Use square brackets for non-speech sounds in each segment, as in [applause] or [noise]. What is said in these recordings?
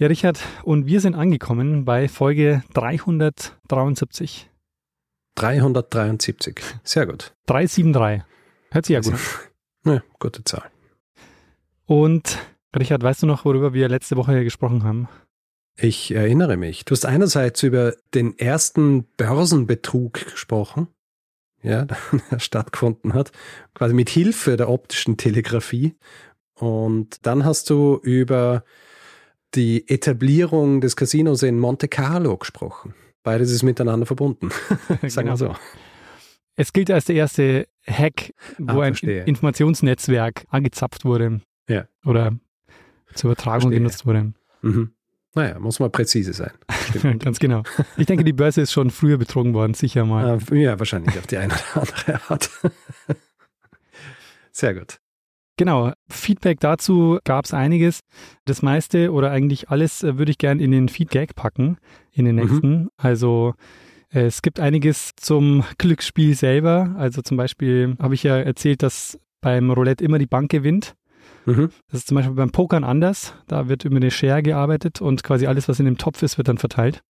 Ja, Richard, und wir sind angekommen bei Folge 373. 373. Sehr gut. 373. Hört sich ja gut an. [laughs] Ja, gute Zahl. Und Richard, weißt du noch, worüber wir letzte Woche gesprochen haben? Ich erinnere mich. Du hast einerseits über den ersten Börsenbetrug gesprochen, ja, [laughs] der stattgefunden hat, quasi mit Hilfe der optischen Telegrafie. Und dann hast du über die Etablierung des Casinos in Monte Carlo gesprochen. Beides ist miteinander verbunden. [laughs] Sagen genau. wir so. Es gilt als der erste Hack, wo ah, ein Informationsnetzwerk angezapft wurde. Ja. Oder zur Übertragung verstehe. genutzt wurde. Mhm. Naja, muss mal präzise sein. [laughs] Ganz genau. Ich denke, die Börse ist schon früher betrogen worden, sicher mal. Ah, ja, wahrscheinlich auf die eine oder andere Art. [laughs] Sehr gut. Genau, Feedback dazu gab es einiges. Das meiste oder eigentlich alles äh, würde ich gerne in den Feedgag packen, in den mhm. nächsten. Mhm. Also äh, es gibt einiges zum Glücksspiel selber. Also zum Beispiel habe ich ja erzählt, dass beim Roulette immer die Bank gewinnt. Mhm. Das ist zum Beispiel beim Pokern anders. Da wird über eine Share gearbeitet und quasi alles, was in dem Topf ist, wird dann verteilt.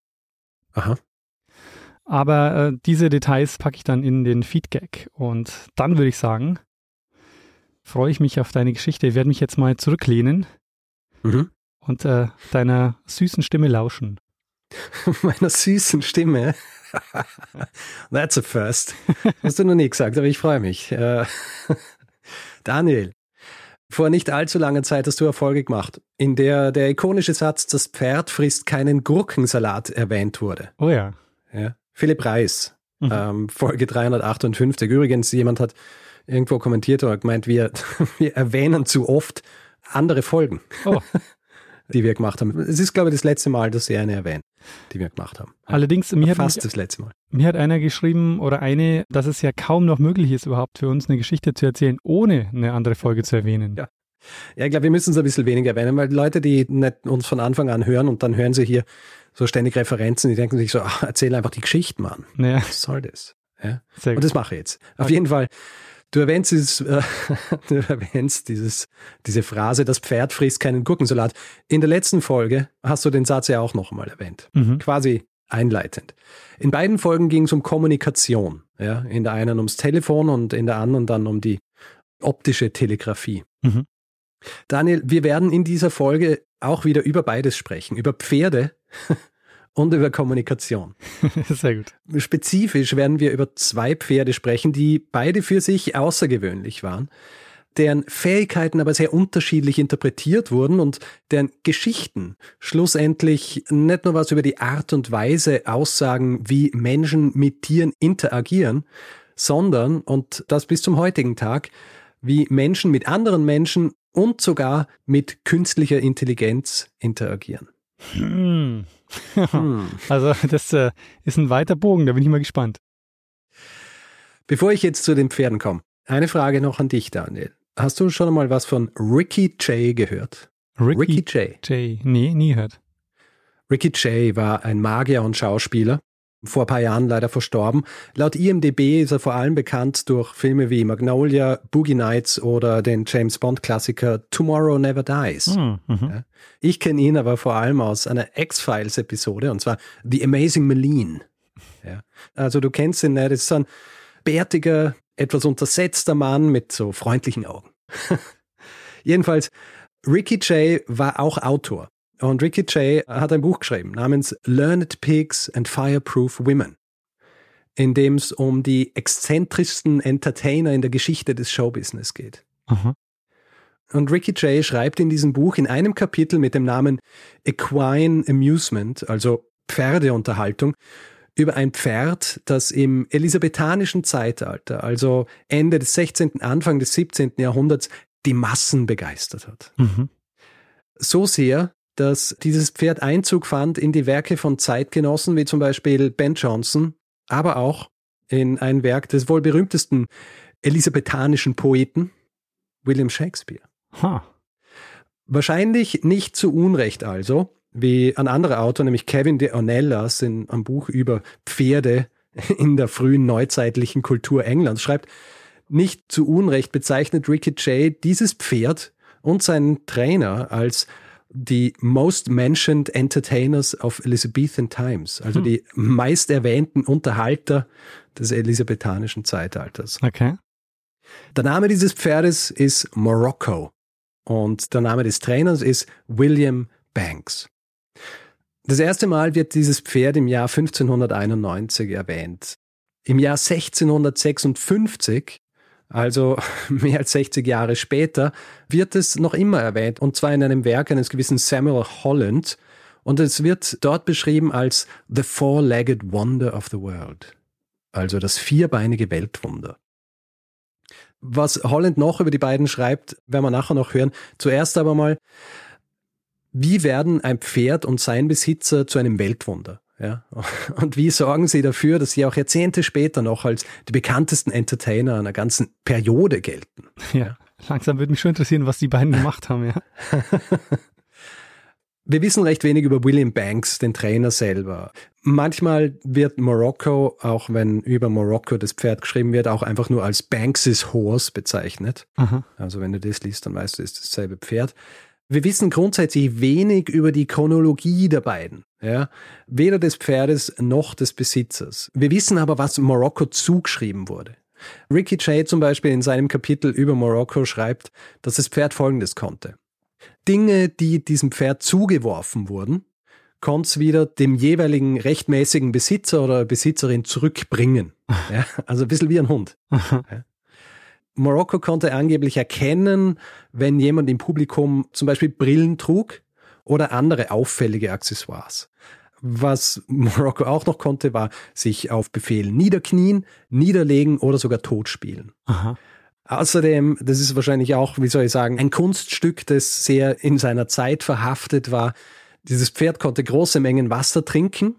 Aha. Aber äh, diese Details packe ich dann in den Feedgag. Und dann würde ich sagen, freue ich mich auf deine Geschichte. Ich werde mich jetzt mal zurücklehnen mhm. und äh, deiner süßen Stimme lauschen. [laughs] Meiner süßen Stimme? [laughs] That's a first. Hast du noch nie gesagt, aber ich freue mich. Äh, [laughs] Daniel, vor nicht allzu langer Zeit hast du Erfolge gemacht, in der der ikonische Satz, das Pferd frisst keinen Gurkensalat erwähnt wurde. Oh ja. ja. Philipp Reis, mhm. ähm, Folge 358. Übrigens, jemand hat irgendwo kommentiert oder gemeint, wir, [laughs] wir erwähnen zu oft andere Folgen, oh. [laughs] die wir gemacht haben. Es ist, glaube ich, das letzte Mal, dass sie eine erwähnen, die wir gemacht haben. Allerdings, mir fast hat, das letzte Mal. Mir hat einer geschrieben oder eine, dass es ja kaum noch möglich ist, überhaupt für uns eine Geschichte zu erzählen, ohne eine andere Folge zu erwähnen. Ja. Ja, ich glaube, wir müssen es ein bisschen weniger erwähnen, weil Leute, die nicht uns von Anfang an hören und dann hören sie hier so ständig Referenzen, die denken sich so, ach, erzähl einfach die Geschichte, Mann. Ja. Was soll das? Ja? Und das mache ich jetzt. Auf okay. jeden Fall Du erwähnst, dieses, äh, [laughs] du erwähnst dieses, diese Phrase, das Pferd frisst keinen Gurkensalat. In der letzten Folge hast du den Satz ja auch noch mal erwähnt. Mhm. Quasi einleitend. In beiden Folgen ging es um Kommunikation. Ja? In der einen ums Telefon und in der anderen dann um die optische Telegrafie. Mhm. Daniel, wir werden in dieser Folge auch wieder über beides sprechen. Über Pferde und über Kommunikation. [laughs] Sehr gut. Spezifisch werden wir über zwei Pferde sprechen, die beide für sich außergewöhnlich waren, deren Fähigkeiten aber sehr unterschiedlich interpretiert wurden und deren Geschichten schlussendlich nicht nur was über die Art und Weise aussagen, wie Menschen mit Tieren interagieren, sondern, und das bis zum heutigen Tag, wie Menschen mit anderen Menschen und sogar mit künstlicher Intelligenz interagieren. Hm. Hm. Also das äh, ist ein weiter Bogen, da bin ich mal gespannt. Bevor ich jetzt zu den Pferden komme, eine Frage noch an dich, Daniel. Hast du schon mal was von Ricky Jay gehört? Ricky, Ricky Jay. Jay. Nee, nie gehört. Ricky Jay war ein Magier und Schauspieler, vor ein paar Jahren leider verstorben. Laut IMDB ist er vor allem bekannt durch Filme wie Magnolia, Boogie Nights oder den James Bond Klassiker Tomorrow Never Dies. Mhm. Ja. Ich kenne ihn aber vor allem aus einer X-Files Episode und zwar The Amazing Meline. Ja. Also du kennst ihn, ne? das ist so ein bärtiger, etwas untersetzter Mann mit so freundlichen Augen. [laughs] Jedenfalls, Ricky Jay war auch Autor. Und Ricky Jay hat ein Buch geschrieben namens Learned Pigs and Fireproof Women, in dem es um die exzentrischsten Entertainer in der Geschichte des Showbusiness geht. Aha. Und Ricky Jay schreibt in diesem Buch in einem Kapitel mit dem Namen Equine Amusement, also Pferdeunterhaltung, über ein Pferd, das im elisabethanischen Zeitalter, also Ende des 16., Anfang des 17. Jahrhunderts, die Massen begeistert hat. Mhm. So sehr, dass dieses Pferd Einzug fand in die Werke von Zeitgenossen, wie zum Beispiel Ben Jonson, aber auch in ein Werk des wohl berühmtesten elisabethanischen Poeten, William Shakespeare. Ha. Wahrscheinlich nicht zu Unrecht also, wie ein anderer Autor, nämlich Kevin de Ornelas in einem Buch über Pferde in der frühen neuzeitlichen Kultur Englands schreibt, nicht zu Unrecht bezeichnet Ricky Jay dieses Pferd und seinen Trainer als die most mentioned entertainers of Elizabethan times, also hm. die meist erwähnten Unterhalter des elisabethanischen Zeitalters. Okay. Der Name dieses Pferdes ist Morocco und der Name des Trainers ist William Banks. Das erste Mal wird dieses Pferd im Jahr 1591 erwähnt. Im Jahr 1656, also [laughs] mehr als 60 Jahre später, wird es noch immer erwähnt, und zwar in einem Werk eines gewissen Samuel Holland, und es wird dort beschrieben als The Four-Legged Wonder of the World, also das vierbeinige Weltwunder. Was Holland noch über die beiden schreibt, werden wir nachher noch hören. Zuerst aber mal, wie werden ein Pferd und sein Besitzer zu einem Weltwunder? Ja? [laughs] Und wie sorgen sie dafür, dass sie auch Jahrzehnte später noch als die bekanntesten Entertainer einer ganzen Periode gelten? Ja, langsam würde mich schon interessieren, was die beiden gemacht haben, ja. [laughs] Wir wissen recht wenig über William Banks, den Trainer selber. Manchmal wird Morocco, auch wenn über Morocco das Pferd geschrieben wird, auch einfach nur als Banks' Horse bezeichnet. Aha. Also wenn du das liest, dann weißt du, es ist dasselbe Pferd. Wir wissen grundsätzlich wenig über die Chronologie der beiden. Ja? Weder des Pferdes noch des Besitzers. Wir wissen aber, was Morocco zugeschrieben wurde. Ricky Jay zum Beispiel in seinem Kapitel über Morocco schreibt, dass das Pferd Folgendes konnte. Dinge, die diesem Pferd zugeworfen wurden, konnte es wieder dem jeweiligen rechtmäßigen Besitzer oder Besitzerin zurückbringen. Ja, also ein bisschen wie ein Hund. [laughs] Ja. Morocco konnte angeblich erkennen, wenn jemand im Publikum zum Beispiel Brillen trug oder andere auffällige Accessoires. Was Morocco auch noch konnte, war sich auf Befehl niederknien, niederlegen oder sogar totspielen. Aha. Außerdem, das ist wahrscheinlich auch, wie soll ich sagen, ein Kunststück, das sehr in seiner Zeit verhaftet war. Dieses Pferd konnte große Mengen Wasser trinken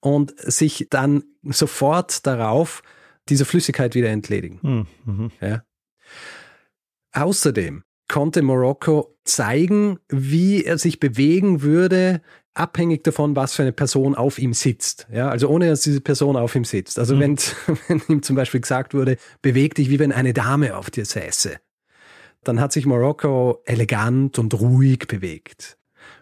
und sich dann sofort darauf diese Flüssigkeit wieder entledigen. Hm, mhm. Ja. Außerdem konnte Morocco zeigen, wie er sich bewegen würde, abhängig davon, was für eine Person auf ihm sitzt. Ja, also ohne dass diese Person auf ihm sitzt. Also mhm. wenn, [laughs] wenn ihm zum Beispiel gesagt wurde, beweg dich, wie wenn eine Dame auf dir säße, dann hat sich Morocco elegant und ruhig bewegt.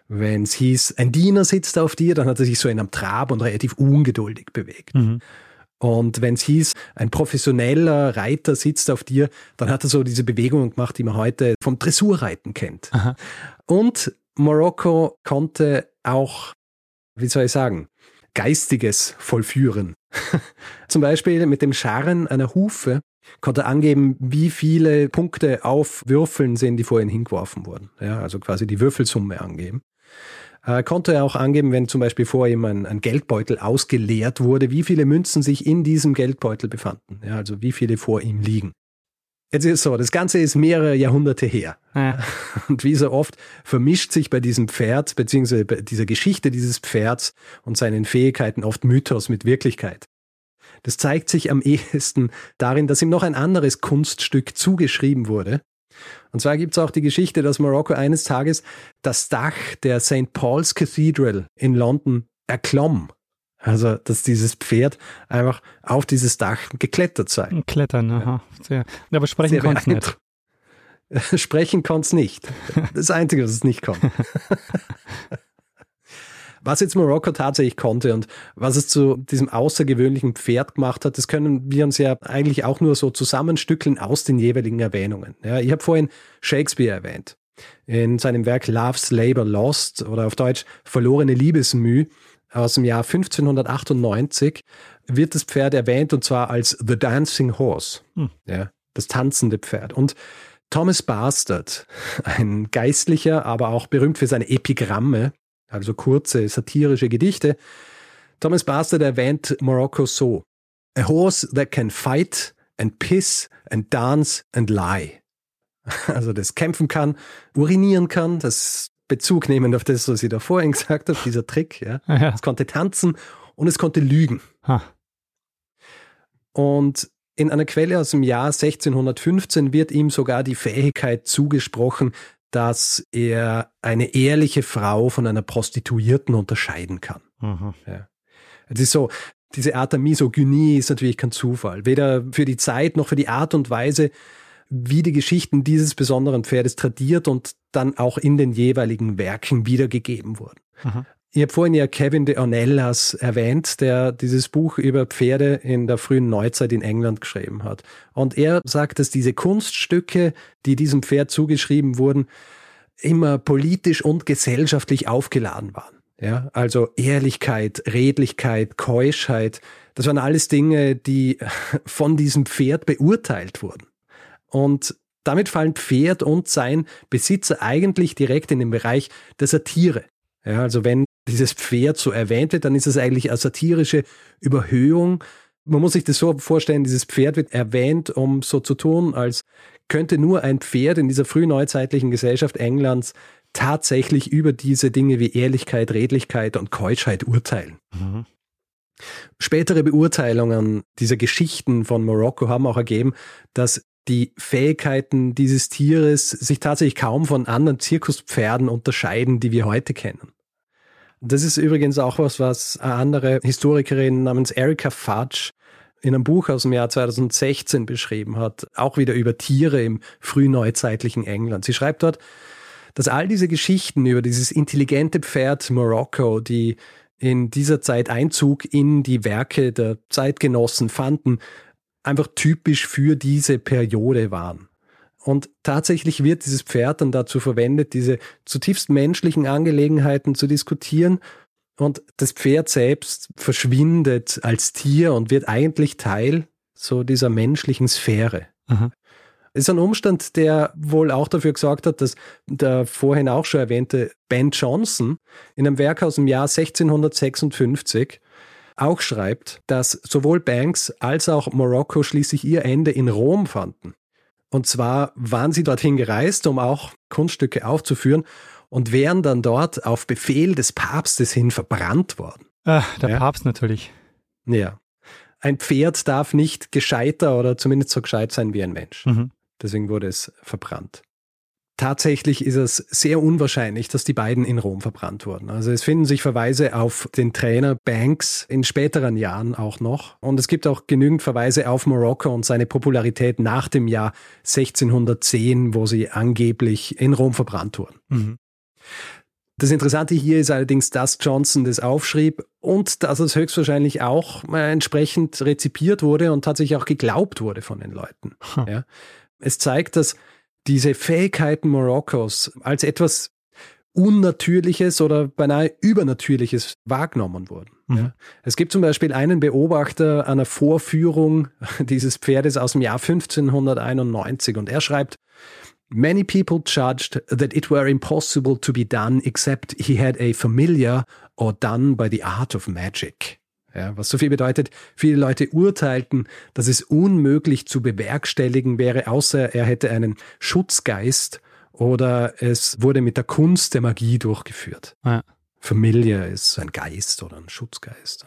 Wenn es hieß, ein Diener sitzt auf dir, dann hat er sich so in einem Trab und relativ ungeduldig bewegt. Mhm. Und wenn es hieß, ein professioneller Reiter sitzt auf dir, dann hat er so diese Bewegungen gemacht, die man heute vom Dressurreiten kennt. Aha. Und Morocco konnte auch, wie soll ich sagen, Geistiges vollführen. [laughs] Zum Beispiel mit dem Scharren einer Hufe konnte er angeben, wie viele Punkte auf Würfeln sind, die vorhin hingeworfen wurden. Ja, also quasi die Würfelsumme angeben. Er konnte auch angeben, wenn zum Beispiel vor ihm ein, ein, Geldbeutel ausgeleert wurde, wie viele Münzen sich in diesem Geldbeutel befanden. Ja, also wie viele vor ihm liegen. Jetzt ist es so, das Ganze ist mehrere Jahrhunderte her. Ja. [laughs] Und wie so oft vermischt sich bei diesem Pferd, beziehungsweise bei dieser Geschichte dieses Pferds und seinen Fähigkeiten oft Mythos mit Wirklichkeit. Das zeigt sich am ehesten darin, dass ihm noch ein anderes Kunststück zugeschrieben wurde. Und zwar gibt es auch die Geschichte, dass Marokko eines Tages das Dach der St. Paul's Cathedral in London erklomm also, dass dieses Pferd einfach auf dieses Dach geklettert sei. Klettern, aha. Sehr. Aber sprechen konnte es nicht. [laughs] Sprechen konnte es nicht. Das Einzige, was es nicht konnte. [laughs] Was jetzt Marokko tatsächlich konnte und was es zu diesem außergewöhnlichen Pferd gemacht hat, das können wir uns ja eigentlich auch nur so zusammenstückeln aus den jeweiligen Erwähnungen. Ja, ich habe vorhin Shakespeare erwähnt. In seinem Werk Love's Labor Lost oder auf Deutsch Verlorene Liebesmüh aus dem Jahr 1598 wird das Pferd erwähnt und zwar als The Dancing Horse, hm. ja, das tanzende Pferd. Und Thomas Bastard, ein Geistlicher, aber auch berühmt für seine Epigramme, also kurze satirische Gedichte. Thomas Bastard erwähnt Morocco so: A horse that can fight and piss and dance and lie. Also das kämpfen kann, urinieren kann, das Bezug nehmend auf das, was ich da vorhin [laughs] gesagt habe, dieser Trick. Ja. ja. Es konnte tanzen und es konnte lügen. Ha. Und in einer Quelle aus dem Jahr 1615 wird ihm sogar die Fähigkeit zugesprochen, dass er eine ehrliche Frau von einer Prostituierten unterscheiden kann. Mhm. Ja. Es ist so, diese Art der Misogynie ist natürlich kein Zufall. Weder für die Zeit noch für die Art und Weise, wie die Geschichten dieses besonderen Pferdes tradiert und dann auch in den jeweiligen Werken wiedergegeben wurden. Mhm. Ich habe vorhin ja Kevin de Ornelas erwähnt, der dieses Buch über Pferde in der frühen Neuzeit in England geschrieben hat. Und er sagt, dass diese Kunststücke, die diesem Pferd zugeschrieben wurden, immer politisch und gesellschaftlich aufgeladen waren. Ja, also Ehrlichkeit, Redlichkeit, Keuschheit, das waren alles Dinge, die [laughs] von diesem Pferd beurteilt wurden. Und damit fallen Pferd und sein Besitzer eigentlich direkt in den Bereich der Satire. Ja, also wenn dieses Pferd so erwähnt wird, dann ist es eigentlich eine satirische Überhöhung. Man muss sich das so vorstellen, dieses Pferd wird erwähnt, um so zu tun, als könnte nur ein Pferd in dieser frühneuzeitlichen Gesellschaft Englands tatsächlich über diese Dinge wie Ehrlichkeit, Redlichkeit und Keuschheit urteilen. Mhm. Spätere Beurteilungen dieser Geschichten von Marokko haben auch ergeben, dass die Fähigkeiten dieses Tieres sich tatsächlich kaum von anderen Zirkuspferden unterscheiden, die wir heute kennen. Das ist übrigens auch was, was eine andere Historikerin namens Erika Fudge in einem Buch aus dem Jahr 2016 beschrieben hat, auch wieder über Tiere im frühneuzeitlichen England. Sie schreibt dort, dass all diese Geschichten über dieses intelligente Pferd Morocco, die in dieser Zeit Einzug in die Werke der Zeitgenossen fanden, einfach typisch für diese Periode waren. Und tatsächlich wird dieses Pferd dann dazu verwendet, diese zutiefst menschlichen Angelegenheiten zu diskutieren. Und das Pferd selbst verschwindet als Tier und wird eigentlich Teil so dieser menschlichen Sphäre. Aha. Ist ein Umstand, der wohl auch dafür gesorgt hat, dass der vorhin auch schon erwähnte Ben Jonson in einem Werk aus dem Jahr 1656 auch schreibt, dass sowohl Banks als auch Morocco schließlich ihr Ende in Rom fanden. Und zwar waren sie dorthin gereist, um auch Kunststücke aufzuführen und wären dann dort auf Befehl des Papstes hin verbrannt worden. Ach, der ja? Papst natürlich. Ja. Ein Pferd darf nicht gescheiter oder zumindest so gescheit sein wie ein Mensch. Mhm. Deswegen wurde es verbrannt. Tatsächlich ist es sehr unwahrscheinlich, dass die beiden in Rom verbrannt wurden. Also es finden sich Verweise auf den Trainer Banks in späteren Jahren auch noch. Und es gibt auch genügend Verweise auf Morocco und seine Popularität nach dem Jahr 1610, wo sie angeblich in Rom verbrannt wurden. Mhm. Das Interessante hier ist allerdings, dass Johnson das aufschrieb und dass es höchstwahrscheinlich auch entsprechend rezipiert wurde und tatsächlich auch geglaubt wurde von den Leuten. Hm. Ja. Es zeigt, dass diese Fähigkeiten Marokkos als etwas Unnatürliches oder beinahe Übernatürliches wahrgenommen wurden. Mhm. Ja. Es gibt zum Beispiel einen Beobachter einer Vorführung [laughs] dieses Pferdes aus dem Jahr 1591 und er schreibt, Many people judged that it were impossible to be done except he had a familiar or done by the art of magic. Ja, was so viel bedeutet, viele Leute urteilten, dass es unmöglich zu bewerkstelligen wäre, außer er hätte einen Schutzgeist oder es wurde mit der Kunst der Magie durchgeführt. Ja. Familie ist ein Geist oder ein Schutzgeist.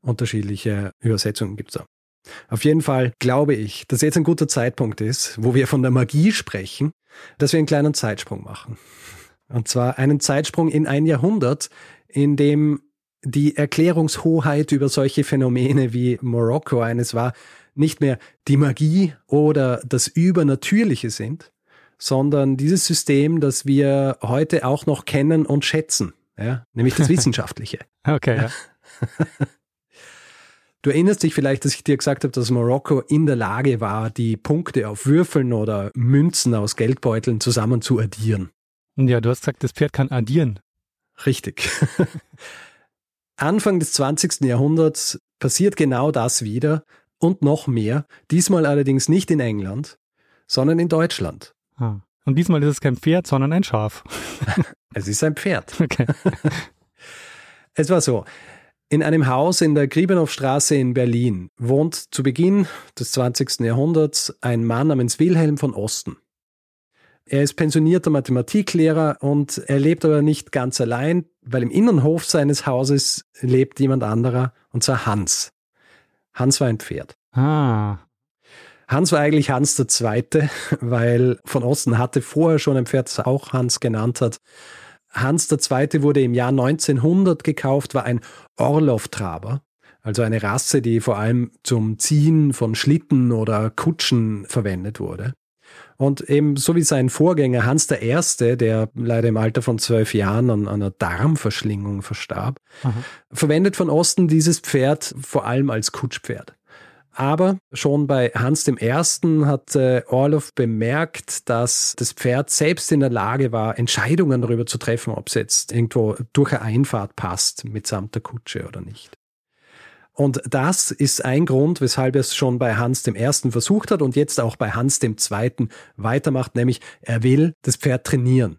Unterschiedliche Übersetzungen gibt es da. Auf jeden Fall glaube ich, dass jetzt ein guter Zeitpunkt ist, wo wir von der Magie sprechen, dass wir einen kleinen Zeitsprung machen. Und zwar einen Zeitsprung in ein Jahrhundert, in dem die Erklärungshoheit über solche Phänomene wie Morocco eines war, nicht mehr die Magie oder das Übernatürliche sind, sondern dieses System, das wir heute auch noch kennen und schätzen, ja, nämlich das [laughs] Wissenschaftliche. okay. Ja. Du erinnerst dich vielleicht, dass ich dir gesagt habe, dass Morocco in der Lage war, die Punkte auf Würfeln oder Münzen aus Geldbeuteln zusammen zu addieren. Ja, du hast gesagt, das Pferd kann addieren. Richtig. [laughs] Anfang des 20. Jahrhunderts passiert genau das wieder und noch mehr, diesmal allerdings nicht in England, sondern in Deutschland. Ah. Und diesmal ist es kein Pferd, sondern ein Schaf. [laughs] es ist ein Pferd. [laughs] Okay. [laughs] es war so. In einem Haus in der Griebenhofstraße in Berlin wohnt zu Beginn des 20. Jahrhunderts ein Mann namens Wilhelm von Osten. Er ist pensionierter Mathematiklehrer und er lebt aber nicht ganz allein, weil im Innenhof seines Hauses lebt jemand anderer, und zwar Hans. Hans war ein Pferd. Ah. Hans war eigentlich Hans der Zweite, weil von Osten hatte vorher schon ein Pferd, das auch Hans genannt hat. Hans der Zweite wurde im Jahr 1900 gekauft, war ein Orloff-Traber, also eine Rasse, die vor allem zum Ziehen von Schlitten oder Kutschen verwendet wurde. Und eben so wie sein Vorgänger Hans der Erste, der leider im Alter von zwölf Jahren an, einer Darmverschlingung verstarb, Aha. verwendet von Osten dieses Pferd vor allem als Kutschpferd. Aber schon bei Hans dem Ersten hat äh, Orloff bemerkt, dass das Pferd selbst in der Lage war, Entscheidungen darüber zu treffen, ob es jetzt irgendwo durch eine Einfahrt passt mitsamt der Kutsche oder nicht. Und das ist ein Grund, weshalb er es schon bei Hans dem Ersten versucht hat und jetzt auch bei Hans dem Zweiten weitermacht, nämlich er will das Pferd trainieren.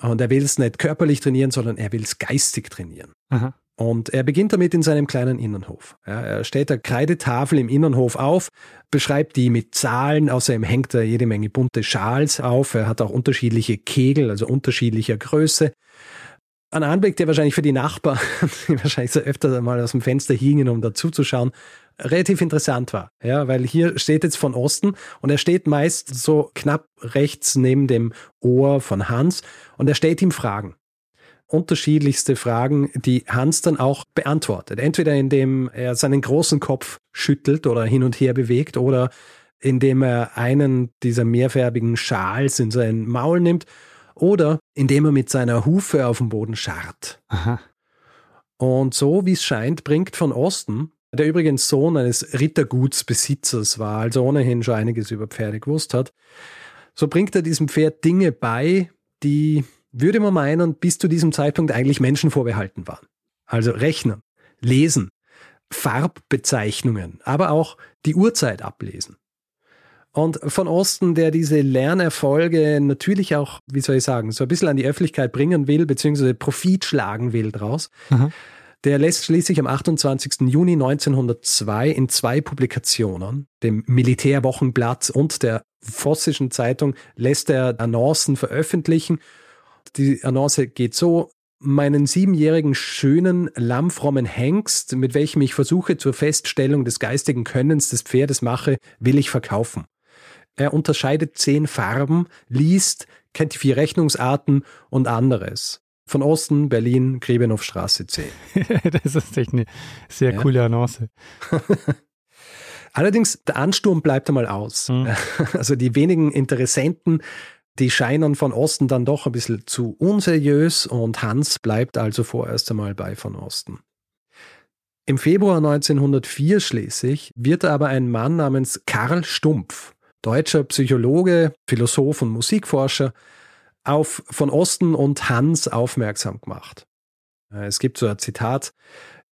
Und er will es nicht körperlich trainieren, sondern er will es geistig trainieren. Aha. Und er beginnt damit in seinem kleinen Innenhof. Ja, er stellt eine Kreidetafel im Innenhof auf, beschreibt die mit Zahlen, außerdem hängt er jede Menge bunte Schals auf. Er hat auch unterschiedliche Kegel, also unterschiedlicher Größe ein Anblick, der wahrscheinlich für die Nachbarn, [laughs] die wahrscheinlich so öfter mal aus dem Fenster hingen, um dazuzuschauen, relativ interessant war. Ja, weil hier steht jetzt von Osten und er steht meist so knapp rechts neben dem Ohr von Hans und er stellt ihm Fragen. Unterschiedlichste Fragen, die Hans dann auch beantwortet. Entweder indem er seinen großen Kopf schüttelt oder hin und her bewegt oder indem er einen dieser mehrfärbigen Schals in sein Maul nimmt oder indem er mit seiner Hufe auf dem Boden scharrt. Aha. Und so, wie es scheint, bringt von Osten, der übrigens Sohn eines Rittergutsbesitzers war, also ohnehin schon einiges über Pferde gewusst hat, so bringt er diesem Pferd Dinge bei, die, würde man meinen, bis zu diesem Zeitpunkt eigentlich Menschen vorbehalten waren. Also Rechnen, Lesen, Farbbezeichnungen, aber auch die Uhrzeit ablesen. Und von Osten, der diese Lernerfolge natürlich auch, wie soll ich sagen, so ein bisschen an die Öffentlichkeit bringen will, beziehungsweise Profit schlagen will draus. Mhm. Der lässt schließlich am 28. Juni 1902 in zwei Publikationen, dem Militärwochenblatt und der Vossischen Zeitung, lässt er Annoncen veröffentlichen. Die Annonce geht so, meinen siebenjährigen schönen, lammfrommen Hengst, mit welchem ich Versuche zur Feststellung des geistigen Könnens des Pferdes mache, will ich verkaufen. Er unterscheidet zehn Farben, liest, kennt die vier Rechnungsarten und anderes. Von Osten, Berlin, Grebenhofstraße 10. [laughs] das ist echt eine sehr ja. coole Annonce. [laughs] Allerdings, der Ansturm bleibt einmal aus. Mhm. [laughs] Also die wenigen Interessenten, die scheinen von Osten dann doch ein bisschen zu unseriös und Hans bleibt also vorerst einmal bei von Osten. Im Februar 1904 schließlich wird aber ein Mann namens Karl Stumpf deutscher Psychologe, Philosoph und Musikforscher, auf von Osten und Hans aufmerksam gemacht. Äh, es gibt so ein Zitat,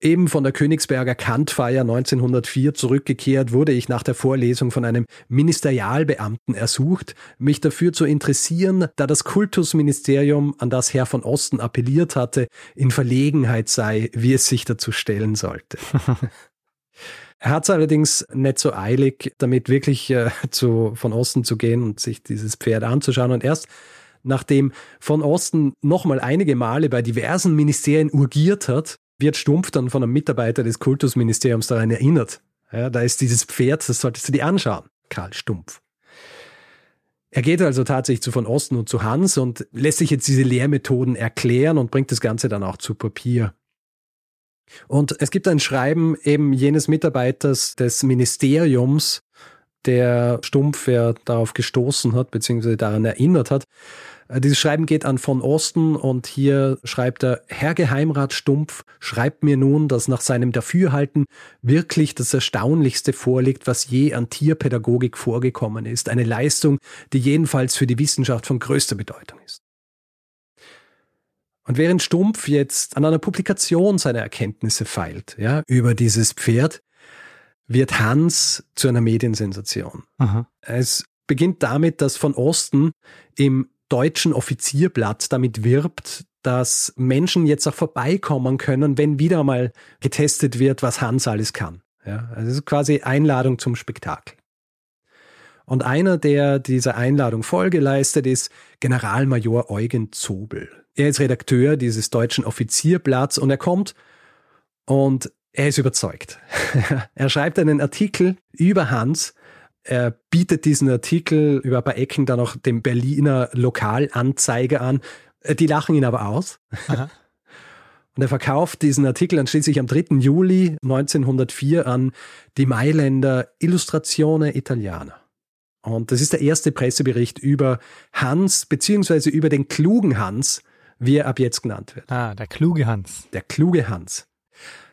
Eben von der Königsberger Kantfeier 1904 zurückgekehrt, wurde ich nach der Vorlesung von einem Ministerialbeamten ersucht, mich dafür zu interessieren, da das Kultusministerium, an das Herr von Osten appelliert hatte, in Verlegenheit sei, wie es sich dazu stellen sollte. [laughs] Er hat es allerdings nicht so eilig, damit wirklich äh, zu, von Osten zu gehen und sich dieses Pferd anzuschauen. Und erst nachdem von Osten nochmal einige Male bei diversen Ministerien urgiert hat, wird Stumpf dann von einem Mitarbeiter des Kultusministeriums daran erinnert. Ja, da ist dieses Pferd, das solltest du dir anschauen, Karl Stumpf. Er geht also tatsächlich zu von Osten und zu Hans und lässt sich jetzt diese Lehrmethoden erklären und bringt das Ganze dann auch zu Papier. Und es gibt ein Schreiben eben jenes Mitarbeiters des Ministeriums, der Stumpf ja darauf gestoßen hat, beziehungsweise daran erinnert hat. Äh, dieses Schreiben geht an von Osten und hier schreibt er, Herr Geheimrat Stumpf schreibt mir nun, dass nach seinem Dafürhalten wirklich das Erstaunlichste vorliegt, was je an Tierpädagogik vorgekommen ist. Eine Leistung, die jedenfalls für die Wissenschaft von größter Bedeutung ist. Und während Stumpf jetzt an einer Publikation seiner Erkenntnisse feilt, ja, über dieses Pferd, wird Hans zu einer Mediensensation. Aha. Es beginnt damit, dass von Osten im deutschen Offizierblatt damit wirbt, dass Menschen jetzt auch vorbeikommen können, wenn wieder mal getestet wird, was Hans alles kann. Ja, also es ist quasi Einladung zum Spektakel. Und einer, der dieser Einladung Folge leistet, ist Generalmajor Eugen Zobel. Er ist Redakteur dieses deutschen Offizierblatts und er kommt und er ist überzeugt. [laughs] er schreibt einen Artikel über Hans. Er bietet diesen Artikel über ein paar Ecken dann auch dem Berliner Lokalanzeiger an. Die lachen ihn aber aus. Aha. [laughs] Und er verkauft diesen Artikel dann schließlich am 3. Juli 1904 an die Mailänder Illustrazione Italiana. Und das ist der erste Pressebericht über Hans, beziehungsweise über den klugen Hans, wie er ab jetzt genannt wird. Ah, der kluge Hans. Der kluge Hans.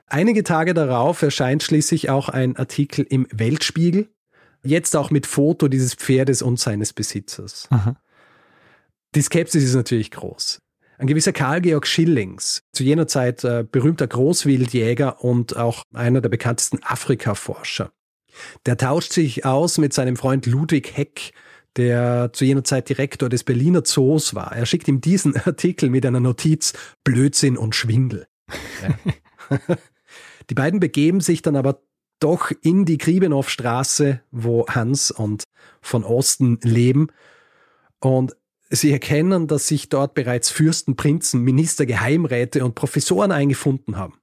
Einige Tage darauf erscheint schließlich auch ein Artikel im Weltspiegel, jetzt auch mit Foto dieses Pferdes und seines Besitzers. Aha. Die Skepsis ist natürlich groß. Ein gewisser Karl Georg Schillings, zu jener Zeit äh, berühmter Großwildjäger und auch einer der bekanntesten Afrika-Forscher. Der tauscht sich aus mit seinem Freund Ludwig Heck, der zu jener Zeit Direktor des Berliner Zoos war. Er schickt ihm diesen [laughs] Artikel mit einer Notiz Blödsinn und Schwindel. Ja. [laughs] die beiden begeben sich dann aber doch in die Griebenhoffstraße, wo Hans und von Osten leben. Und Sie erkennen, dass sich dort bereits Fürsten, Prinzen, Minister, Geheimräte und Professoren eingefunden haben.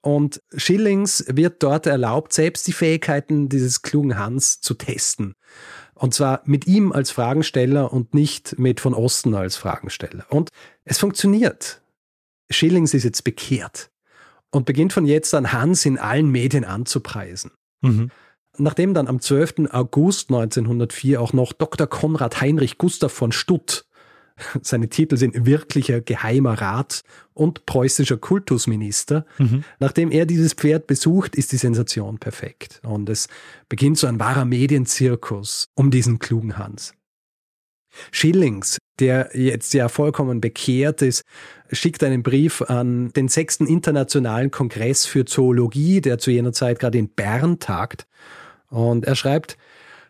Und Schillings wird dort erlaubt, selbst die Fähigkeiten dieses klugen Hans zu testen. Und zwar mit ihm als Fragensteller und nicht mit von Osten als Fragensteller. Und es funktioniert. Schillings ist jetzt bekehrt und beginnt von jetzt an Hans in allen Medien anzupreisen. Mhm. Nachdem dann am 12. August 1904 auch noch Dr. Konrad Heinrich Gustav von Stutt [laughs] seine Titel sind wirklicher geheimer Rat und preußischer Kultusminister. Mhm. Nachdem er dieses Pferd besucht, ist die Sensation perfekt. Und es beginnt so ein wahrer Medienzirkus um diesen klugen Hans. Schillings, der jetzt ja vollkommen bekehrt ist, schickt einen Brief an den sechsten Internationalen Kongress für Zoologie, der zu jener Zeit gerade in Bern tagt. Und er schreibt,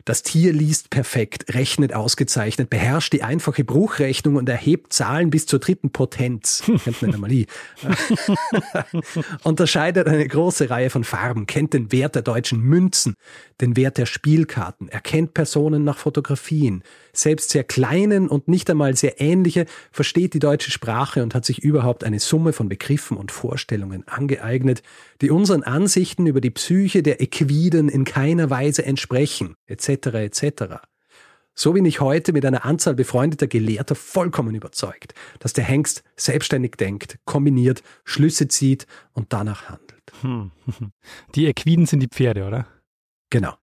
das Tier liest perfekt, rechnet ausgezeichnet, beherrscht die einfache Bruchrechnung und erhebt Zahlen bis zur dritten Potenz. [laughs] Kennt man Anomalie. [laughs] Unterscheidet eine große Reihe von Farben, kennt den Wert der deutschen Münzen, den Wert der Spielkarten, erkennt Personen nach Fotografien. Selbst sehr kleinen und nicht einmal sehr ähnliche versteht die deutsche Sprache und hat sich überhaupt eine Summe von Begriffen und Vorstellungen angeeignet, die unseren Ansichten über die Psyche der Equiden in keiner Weise entsprechen, etc. etc. So bin ich heute mit einer Anzahl befreundeter Gelehrter vollkommen überzeugt, dass der Hengst selbstständig denkt, kombiniert, Schlüsse zieht und danach handelt. Hm. [laughs] Die Equiden sind die Pferde, oder? Genau.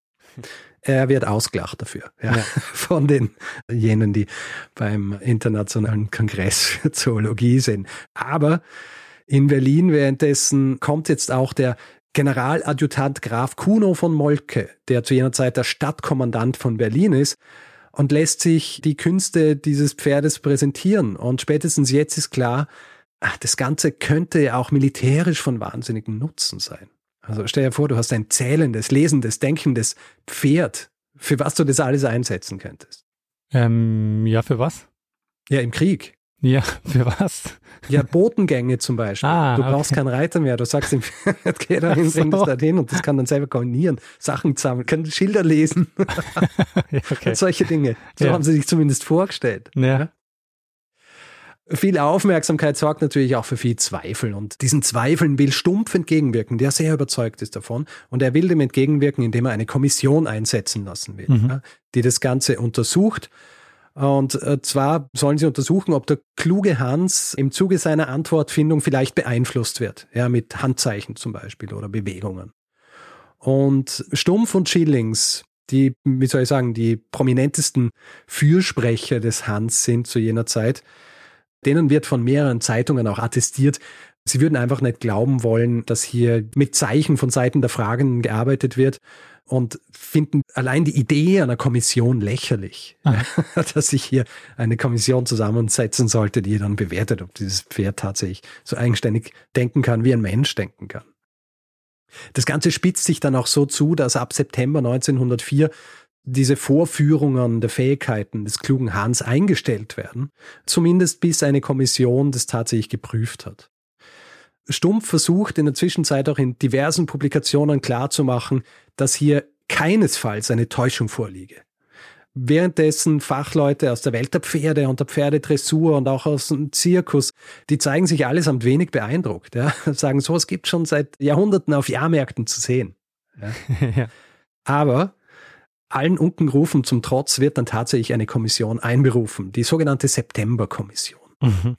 Er wird ausgelacht dafür, ja, ja. [laughs] von den jenen, die beim Internationalen Kongress für Zoologie sind. Aber in Berlin währenddessen kommt jetzt auch der Generaladjutant Graf Kuno von Moltke, der zu jener Zeit der Stadtkommandant von Berlin ist, und lässt sich die Künste dieses Pferdes präsentieren. Und spätestens jetzt ist klar, ach, das Ganze könnte ja auch militärisch von wahnsinnigem Nutzen sein. Also stell dir vor, du hast ein zählendes, lesendes, denkendes Pferd, für was du das alles einsetzen könnnest. Ähm, ja, für was? Ja, im Krieg. Ja, [laughs] für was? Ja, Botengänge zum Beispiel. Ah, du brauchst okay. keinen Reiter mehr. Du sagst ihm, [laughs] geh da hin, bring das da hin und das kann dann selber koordinieren, Sachen sammeln, kann Schilder lesen. [laughs] ja, okay. Solche Dinge. So ja. haben sie sich zumindest vorgestellt. Ja. Viel Aufmerksamkeit sorgt natürlich auch für viel Zweifel und diesen Zweifeln will Stumpf entgegenwirken, der sehr überzeugt ist davon und er will dem entgegenwirken, indem er eine Kommission einsetzen lassen will, mhm. die das Ganze untersucht. Und äh, zwar sollen sie untersuchen, ob der kluge Hans im Zuge seiner Antwortfindung vielleicht beeinflusst wird, ja, mit Handzeichen zum Beispiel oder Bewegungen. Und Stumpf und Schillings, die, wie soll ich sagen, die prominentesten Fürsprecher des Hans sind zu jener Zeit, denen wird von mehreren Zeitungen auch attestiert, sie würden einfach nicht glauben wollen, dass hier mit Zeichen von Seiten der Fragenden gearbeitet wird und finden allein die Idee einer Kommission lächerlich, ah. [laughs] dass sich hier eine Kommission zusammensetzen sollte, die dann bewertet, ob dieses Pferd tatsächlich so eigenständig denken kann, wie ein Mensch denken kann. Das Ganze spitzt sich dann auch so zu, dass ab September 1904 diese Vorführungen der Fähigkeiten des klugen Hahns eingestellt werden, zumindest bis eine Kommission das tatsächlich geprüft hat. Stumpf versucht in der Zwischenzeit auch in diversen Publikationen klarzumachen, dass hier keinesfalls eine Täuschung vorliege. währenddessen Fachleute aus der Welt der Pferde und der Pferdedressur und auch aus dem Zirkus, die zeigen sich allesamt wenig beeindruckt. Ja? [laughs] Sagen, sowas gibt schon seit Jahrhunderten auf Jahrmärkten zu sehen. Ja? [laughs] ja. Aber allen Unkenrufen zum Trotz wird dann tatsächlich eine Kommission einberufen, die sogenannte September-Kommission. Mhm.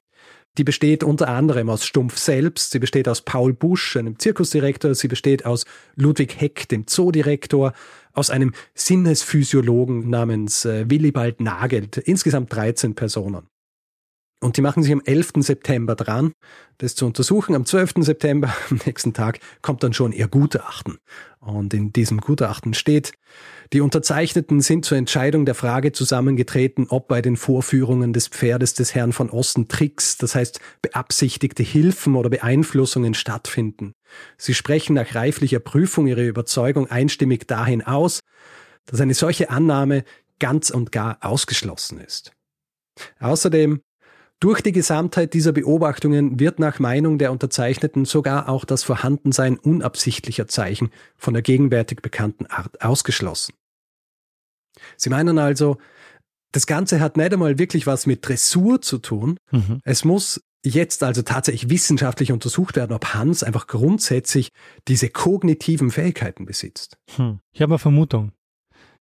Die besteht unter anderem aus Stumpf selbst, sie besteht aus Paul Busch, einem Zirkusdirektor, sie besteht aus Ludwig Heck, dem Zoodirektor, aus einem Sinnesphysiologen namens äh, Willibald Nagelt, insgesamt 13 Personen. Und die machen sich am 11. September dran, das zu untersuchen. Am 12. September, [laughs] am nächsten Tag, kommt dann schon ihr Gutachten. Und in diesem Gutachten steht, die Unterzeichneten sind zur Entscheidung der Frage zusammengetreten, ob bei den Vorführungen des Pferdes des Herrn von Osten Tricks, das heißt beabsichtigte Hilfen oder Beeinflussungen stattfinden. Sie sprechen nach reiflicher Prüfung ihre Überzeugung einstimmig dahin aus, dass eine solche Annahme ganz und gar ausgeschlossen ist. Außerdem durch die Gesamtheit dieser Beobachtungen wird nach Meinung der Unterzeichneten sogar auch das Vorhandensein unabsichtlicher Zeichen von der gegenwärtig bekannten Art ausgeschlossen. Sie meinen also, das Ganze hat nicht einmal wirklich was mit Dressur zu tun. Mhm. Es muss jetzt also tatsächlich wissenschaftlich untersucht werden, ob Hans einfach grundsätzlich diese kognitiven Fähigkeiten besitzt. Hm. Ich habe eine Vermutung.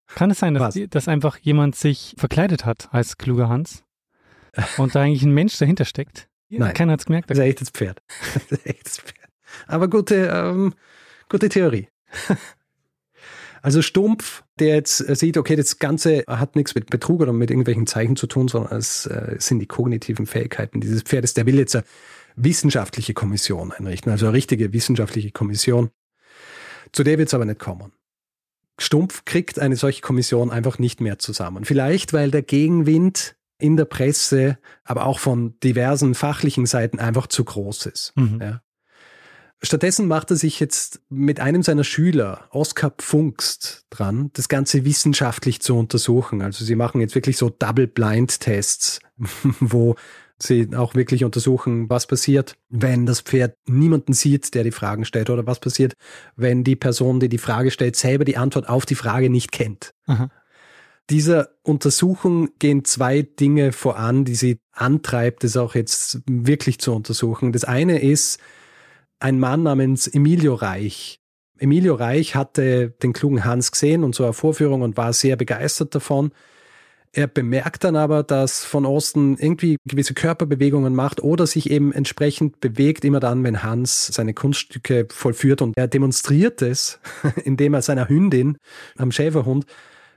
Kann es sein, dass, dass einfach jemand sich verkleidet hat als kluger Hans? Und da eigentlich ein Mensch dahinter steckt. Nein. Keiner hat es gemerkt. Das ist ein echtes Pferd. Das ist ein echtes Pferd. Aber gute, ähm, gute Theorie. [laughs] Also Stumpf, der jetzt sieht, okay, das Ganze hat nichts mit Betrug oder mit irgendwelchen Zeichen zu tun, sondern es äh, sind die kognitiven Fähigkeiten dieses Pferdes. Der will jetzt eine wissenschaftliche Kommission einrichten, also eine richtige wissenschaftliche Kommission. Zu der wird es aber nicht kommen. Stumpf kriegt eine solche Kommission einfach nicht mehr zusammen. Vielleicht, weil der Gegenwind in der Presse, aber auch von diversen fachlichen Seiten einfach zu groß ist. Mhm. Ja. Stattdessen macht er sich jetzt mit einem seiner Schüler, Oskar Pfungst, dran, das Ganze wissenschaftlich zu untersuchen. Also sie machen jetzt wirklich so Double-Blind-Tests, [laughs] wo sie auch wirklich untersuchen, was passiert, wenn das Pferd niemanden sieht, der die Fragen stellt, oder was passiert, wenn die Person, die die Frage stellt, selber die Antwort auf die Frage nicht kennt. Aha. Dieser Untersuchung gehen zwei Dinge voran, die sie antreibt, das auch jetzt wirklich zu untersuchen. Das eine ist ein Mann namens Emilio Reich. Emilio Reich hatte den klugen Hans gesehen und so eine Vorführung und war sehr begeistert davon. Er bemerkt dann aber, dass von Osten irgendwie gewisse Körperbewegungen macht oder sich eben entsprechend bewegt, immer dann, wenn Hans seine Kunststücke vollführt. Und er demonstriert es, [laughs] indem er seiner Hündin am Schäferhund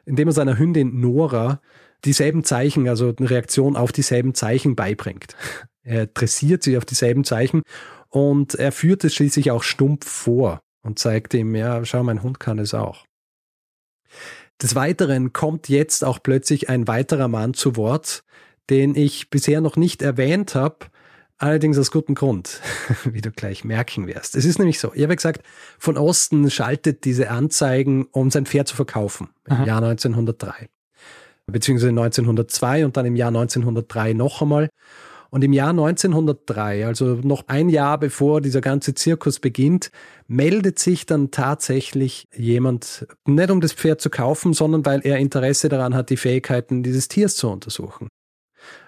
indem er seiner Hündin Nora dieselben Zeichen, also eine Reaktion auf dieselben Zeichen beibringt. [laughs] Er dressiert sie auf dieselben Zeichen und er führt es schließlich auch stumpf vor und zeigt ihm, ja, schau, mein Hund kann es auch. Des Weiteren kommt jetzt auch plötzlich ein weiterer Mann zu Wort, den ich bisher noch nicht erwähnt habe, Allerdings aus gutem Grund, [laughs] wie du gleich merken wirst. Es ist nämlich so, ich habe gesagt, von Osten schaltet diese Anzeigen, um sein Pferd zu verkaufen, im Jahr 1903. Beziehungsweise 1902 und dann im Jahr 1903 noch einmal. Und im Jahr 1903, also noch ein Jahr bevor dieser ganze Zirkus beginnt, meldet sich dann tatsächlich jemand, nicht um das Pferd zu kaufen, sondern weil er Interesse daran hat, die Fähigkeiten dieses Tiers zu untersuchen.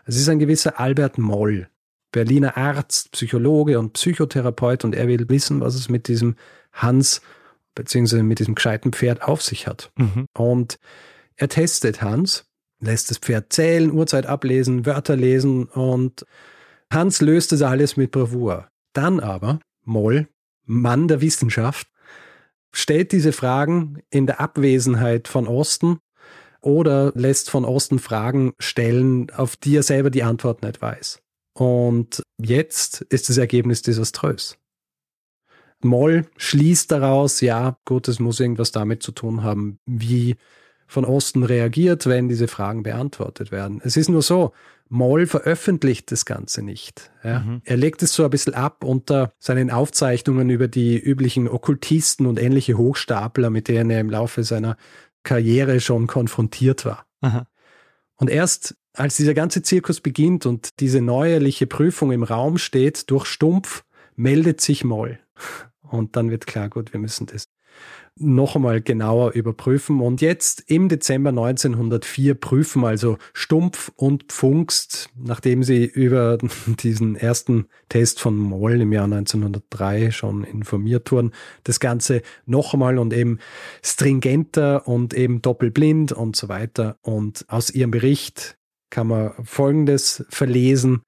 Es ist ein gewisser Albert Moll. Berliner Arzt, Psychologe und Psychotherapeut und er will wissen, was es mit diesem Hans beziehungsweise mit diesem gescheiten Pferd auf sich hat. Mhm. Und er testet Hans, lässt das Pferd zählen, Uhrzeit ablesen, Wörter lesen und Hans löst das alles mit Bravour. Dann aber Moll, Mann der Wissenschaft, stellt diese Fragen in der Abwesenheit von Osten oder lässt von Osten Fragen stellen, auf die er selber die Antwort nicht weiß. Und jetzt ist das Ergebnis desaströs. Moll schließt daraus, ja, gut, es muss irgendwas damit zu tun haben, wie von Osten reagiert, wenn diese Fragen beantwortet werden. Es ist nur so, Moll veröffentlicht das Ganze nicht. Ja. Mhm. Er legt es so ein bisschen ab unter seinen Aufzeichnungen über die üblichen Okkultisten und ähnliche Hochstapler, mit denen er im Laufe seiner Karriere schon konfrontiert war. Aha. Und erst als dieser ganze Zirkus beginnt und diese neuerliche Prüfung im Raum steht, durch Stumpf meldet sich Moll. Und dann wird klar, gut, wir müssen das noch einmal genauer überprüfen. Und jetzt im Dezember 1904 prüfen also Stumpf und Pfungst, nachdem sie über [laughs] diesen ersten Test von Moll im Jahr 1903 schon informiert wurden, das Ganze noch einmal und eben stringenter und eben doppelblind und so weiter. Und aus ihrem Bericht kann man Folgendes verlesen.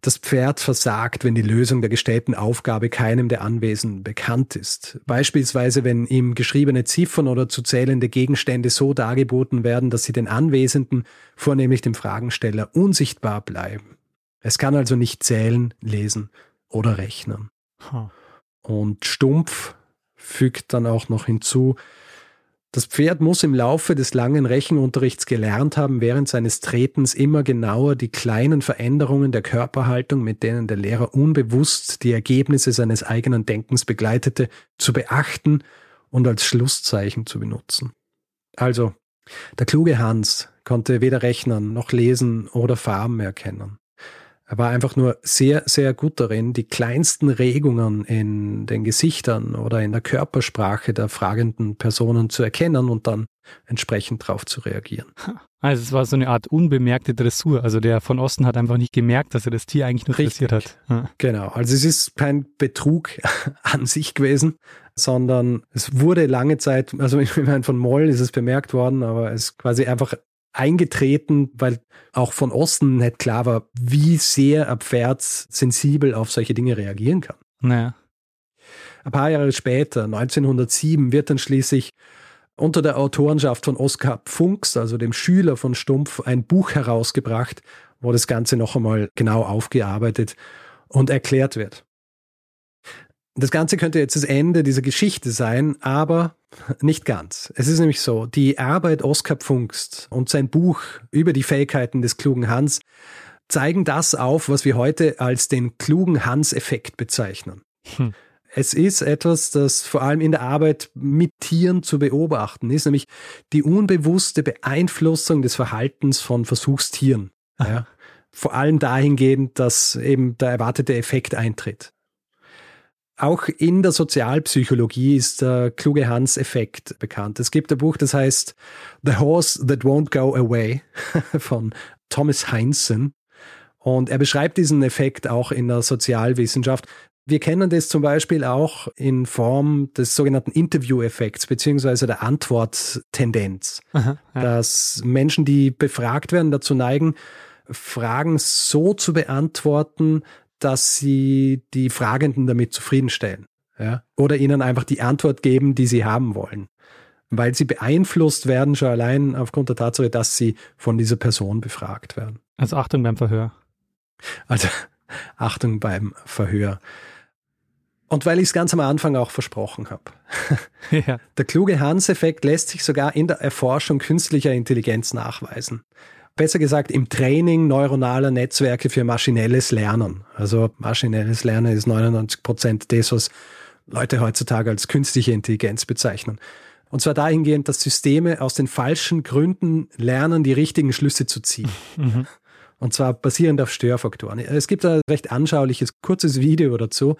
Das Pferd versagt, wenn die Lösung der gestellten Aufgabe keinem der Anwesenden bekannt ist. Beispielsweise, wenn ihm geschriebene Ziffern oder zu zählende Gegenstände so dargeboten werden, dass sie den Anwesenden, vornehmlich dem Fragensteller, unsichtbar bleiben. Es kann also nicht zählen, lesen oder rechnen. Huh. Und Stumpf fügt dann auch noch hinzu, das Pferd muss im Laufe des langen Rechenunterrichts gelernt haben, während seines Tretens immer genauer die kleinen Veränderungen der Körperhaltung, mit denen der Lehrer unbewusst die Ergebnisse seines eigenen Denkens begleitete, zu beachten und als Schlusszeichen zu benutzen. Also, der kluge Hans konnte weder rechnen noch lesen oder Farben erkennen. Er war einfach nur sehr, sehr gut darin, die kleinsten Regungen in den Gesichtern oder in der Körpersprache der fragenden Personen zu erkennen und dann entsprechend darauf zu reagieren. Also es war so eine Art unbemerkte Dressur. Also der von Osten hat einfach nicht gemerkt, dass er das Tier eigentlich nur Richtig. dressiert hat. Genau. Also es ist kein Betrug [laughs] an sich gewesen, sondern es wurde lange Zeit, also [laughs] ich meine, von Moll ist es bemerkt worden, aber es ist quasi einfach eingetreten, weil auch von Osten nicht klar war, wie sehr ein Pferd sensibel auf solche Dinge reagieren kann. Naja. Ein paar Jahre später, 1907, wird dann schließlich unter der Autorenschaft von Oskar Pfunks, also dem Schüler von Stumpf, ein Buch herausgebracht, wo das Ganze noch einmal genau aufgearbeitet und erklärt wird. Das Ganze könnte jetzt das Ende dieser Geschichte sein, aber nicht ganz. Es ist nämlich so, die Arbeit Oskar Pfungst und sein Buch über die Fähigkeiten des klugen Hans zeigen das auf, was wir heute als den klugen Hans-Effekt bezeichnen. Hm. Es ist etwas, das vor allem in der Arbeit mit Tieren zu beobachten ist, nämlich die unbewusste Beeinflussung des Verhaltens von Versuchstieren. Ja. Vor allem dahingehend, dass eben der erwartete Effekt eintritt. Auch in der Sozialpsychologie ist der kluge Hans-Effekt bekannt. Es gibt ein Buch, das heißt The Horse That Won't Go Away [laughs] von Thomas Heinzen. Und er beschreibt diesen Effekt auch in der Sozialwissenschaft. Wir kennen das zum Beispiel auch in Form des sogenannten Interview-Effekts beziehungsweise der Antworttendenz, Aha, ja. dass Menschen, die befragt werden, dazu neigen, Fragen so zu beantworten, dass sie die Fragenden damit zufriedenstellen. Ja? Oder ihnen einfach die Antwort geben, die sie haben wollen. Weil sie beeinflusst werden, schon allein aufgrund der Tatsache, dass sie von dieser Person befragt werden. Also Achtung beim Verhör. Also [laughs] Achtung beim Verhör. Und weil ich es ganz am Anfang auch versprochen habe. [laughs] Ja. Der kluge Hans-Effekt lässt sich sogar in der Erforschung künstlicher Intelligenz nachweisen besser gesagt im Training neuronaler Netzwerke für maschinelles Lernen. Also maschinelles Lernen ist 99 Prozent des, was Leute heutzutage als künstliche Intelligenz bezeichnen. Und zwar dahingehend, dass Systeme aus den falschen Gründen lernen, die richtigen Schlüsse zu ziehen. Mhm. Und zwar basierend auf Störfaktoren. Es gibt ein recht anschauliches, kurzes Video dazu,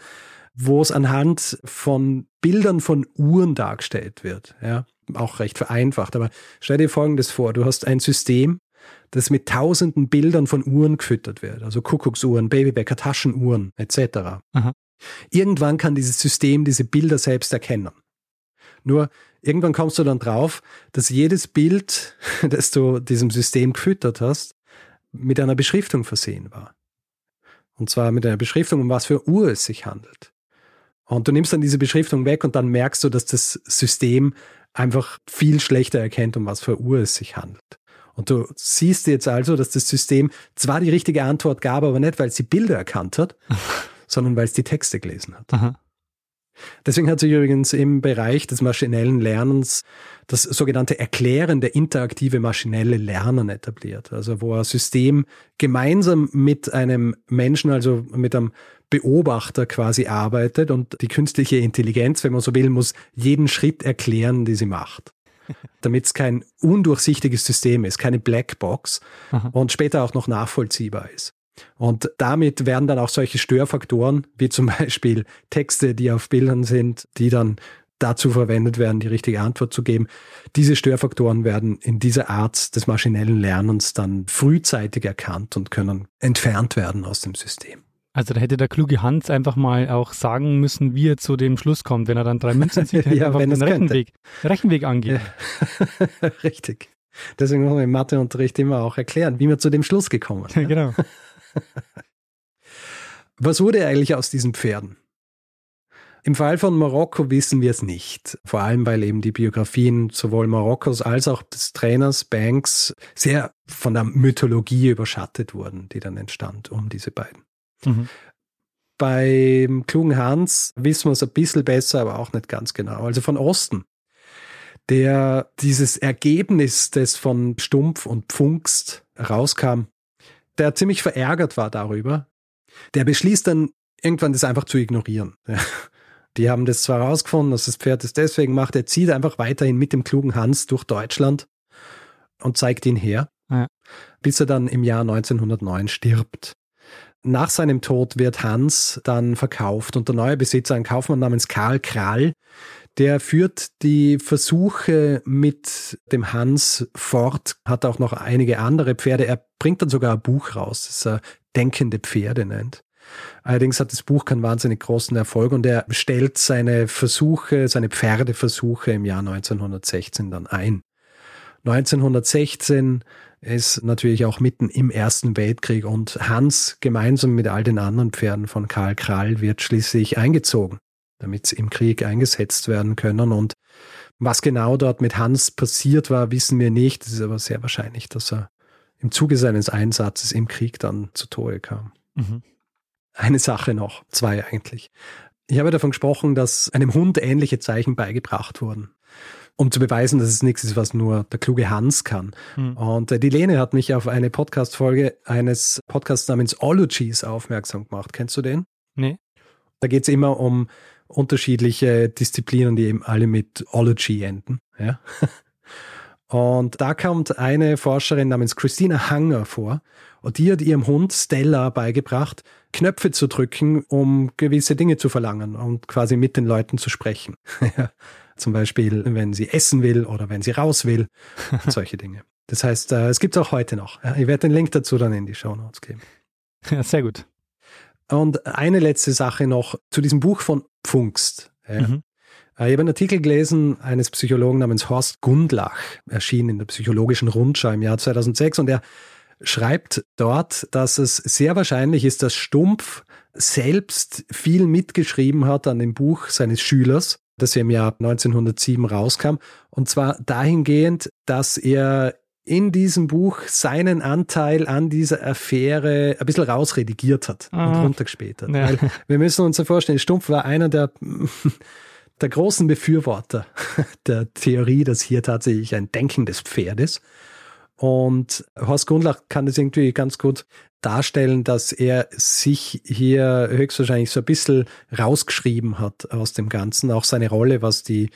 wo es anhand von Bildern von Uhren dargestellt wird. Ja, auch recht vereinfacht. Aber stell dir Folgendes vor. Du hast ein System, das mit tausenden Bildern von Uhren gefüttert wird, also Kuckucksuhren, Babybäcker, Taschenuhren etc. Aha. Irgendwann kann dieses System diese Bilder selbst erkennen. Nur irgendwann kommst du dann drauf, dass jedes Bild, [laughs] das du diesem System gefüttert hast, mit einer Beschriftung versehen war. Und zwar mit einer Beschriftung, um was für Uhr es sich handelt. Und du nimmst dann diese Beschriftung weg und dann merkst du, dass das System einfach viel schlechter erkennt, um was für Uhr es sich handelt. Und du siehst jetzt also, dass das System zwar die richtige Antwort gab, aber nicht, weil es die Bilder erkannt hat, [laughs] sondern weil es die Texte gelesen hat. Aha. Deswegen hat sich übrigens im Bereich des maschinellen Lernens das sogenannte erklärende interaktive maschinelle Lernen etabliert. Also wo ein System gemeinsam mit einem Menschen, also mit einem Beobachter quasi arbeitet und die künstliche Intelligenz, wenn man so will, muss jeden Schritt erklären, die sie macht damit es kein undurchsichtiges System ist, keine Blackbox Aha. und später auch noch nachvollziehbar ist. Und damit werden dann auch solche Störfaktoren, wie zum [laughs] Beispiel Texte, die auf Bildern sind, die dann dazu verwendet werden, die richtige Antwort zu geben. Diese Störfaktoren werden in dieser Art des maschinellen Lernens dann frühzeitig erkannt und können entfernt werden aus dem System. Also da hätte der kluge Hans einfach mal auch sagen müssen, wie er zu dem Schluss kommt, wenn er dann drei Münzen sieht, [laughs] ja, einfach wenn den Rechenweg, Rechenweg [laughs] angehen. Ja. [laughs] Richtig. Deswegen muss man im Matheunterricht immer auch erklären, wie wir zu dem Schluss gekommen sind. genau. Was wurde eigentlich aus diesen Pferden? Im Fall von Marokko wissen wir es nicht. Vor allem, weil eben die Biografien sowohl Marokkos als auch des Trainers Banks sehr von der Mythologie überschattet wurden, die dann entstand um diese beiden. Mhm. Beim klugen Hans wissen wir es ein bisschen besser, aber auch nicht ganz genau. Also von Osten, der dieses Ergebnis des von Stumpf und Pfungst rauskam, der ziemlich verärgert war darüber, der beschließt dann irgendwann das einfach zu ignorieren. [laughs] Die haben das zwar rausgefunden, dass das Pferd es deswegen macht, er zieht einfach weiterhin mit dem klugen Hans durch Deutschland und zeigt ihn her, ja. bis er dann im Jahr 1909 stirbt. Nach seinem Tod wird Hans dann verkauft und der neue Besitzer, ein Kaufmann namens Karl Krall, der führt die Versuche mit dem Hans fort, hat auch noch einige andere Pferde. Er bringt dann sogar ein Buch raus, das er Denkende Pferde nennt. Allerdings hat das Buch keinen wahnsinnig großen Erfolg und er stellt seine Versuche, seine Pferdeversuche im Jahr 1916 dann ein. 1916 ist natürlich auch mitten im Ersten Weltkrieg und Hans gemeinsam mit all den anderen Pferden von Karl Krall wird schließlich eingezogen, damit sie im Krieg eingesetzt werden können. Und was genau dort mit Hans passiert war, wissen wir nicht. Es ist aber sehr wahrscheinlich, dass er im Zuge seines Einsatzes im Krieg dann zu Tode kam. Mhm. Eine Sache noch, zwei eigentlich. Ich habe davon gesprochen, dass einem Hund ähnliche Zeichen beigebracht wurden um zu beweisen, dass es nichts ist, was nur der kluge Hans kann. Mhm. Und äh, die Lene hat mich auf eine Podcast-Folge eines Podcasts namens Ologies aufmerksam gemacht. Kennst du den? Nee. Da geht es immer um unterschiedliche Disziplinen, die eben alle mit Ology enden. Ja? [laughs] Und da kommt eine Forscherin namens Christina Hanger vor und die hat ihrem Hund Stella beigebracht, Knöpfe zu drücken, um gewisse Dinge zu verlangen und quasi mit den Leuten zu sprechen. [laughs] Zum Beispiel, wenn sie essen will oder wenn sie raus will. [laughs] solche Dinge. Das heißt, äh, es gibt es auch heute noch. Ich werde den Link dazu dann in die Show Notes geben. Ja, sehr gut. Und eine letzte Sache noch zu diesem Buch von Pfungst. Mhm. Äh, ich habe einen Artikel gelesen eines Psychologen namens Horst Gundlach, erschienen in der Psychologischen Rundschau im Jahr 2006 und er schreibt dort, dass es sehr wahrscheinlich ist, dass Stumpf selbst viel mitgeschrieben hat an dem Buch seines Schülers das im Jahr 1907 rauskam. Und zwar dahingehend, dass er in diesem Buch seinen Anteil an dieser Affäre ein bisschen rausredigiert hat ah. und runtergespäht hat. Ja. Wir müssen uns ja vorstellen, Stumpf war einer der, [laughs] der großen Befürworter [laughs] der Theorie, dass hier tatsächlich ein denkendes Pferd ist. Und Horst Grundlach kann das irgendwie ganz gut darstellen, dass er sich hier höchstwahrscheinlich so ein bisschen rausgeschrieben hat aus dem Ganzen, auch seine Rolle, was die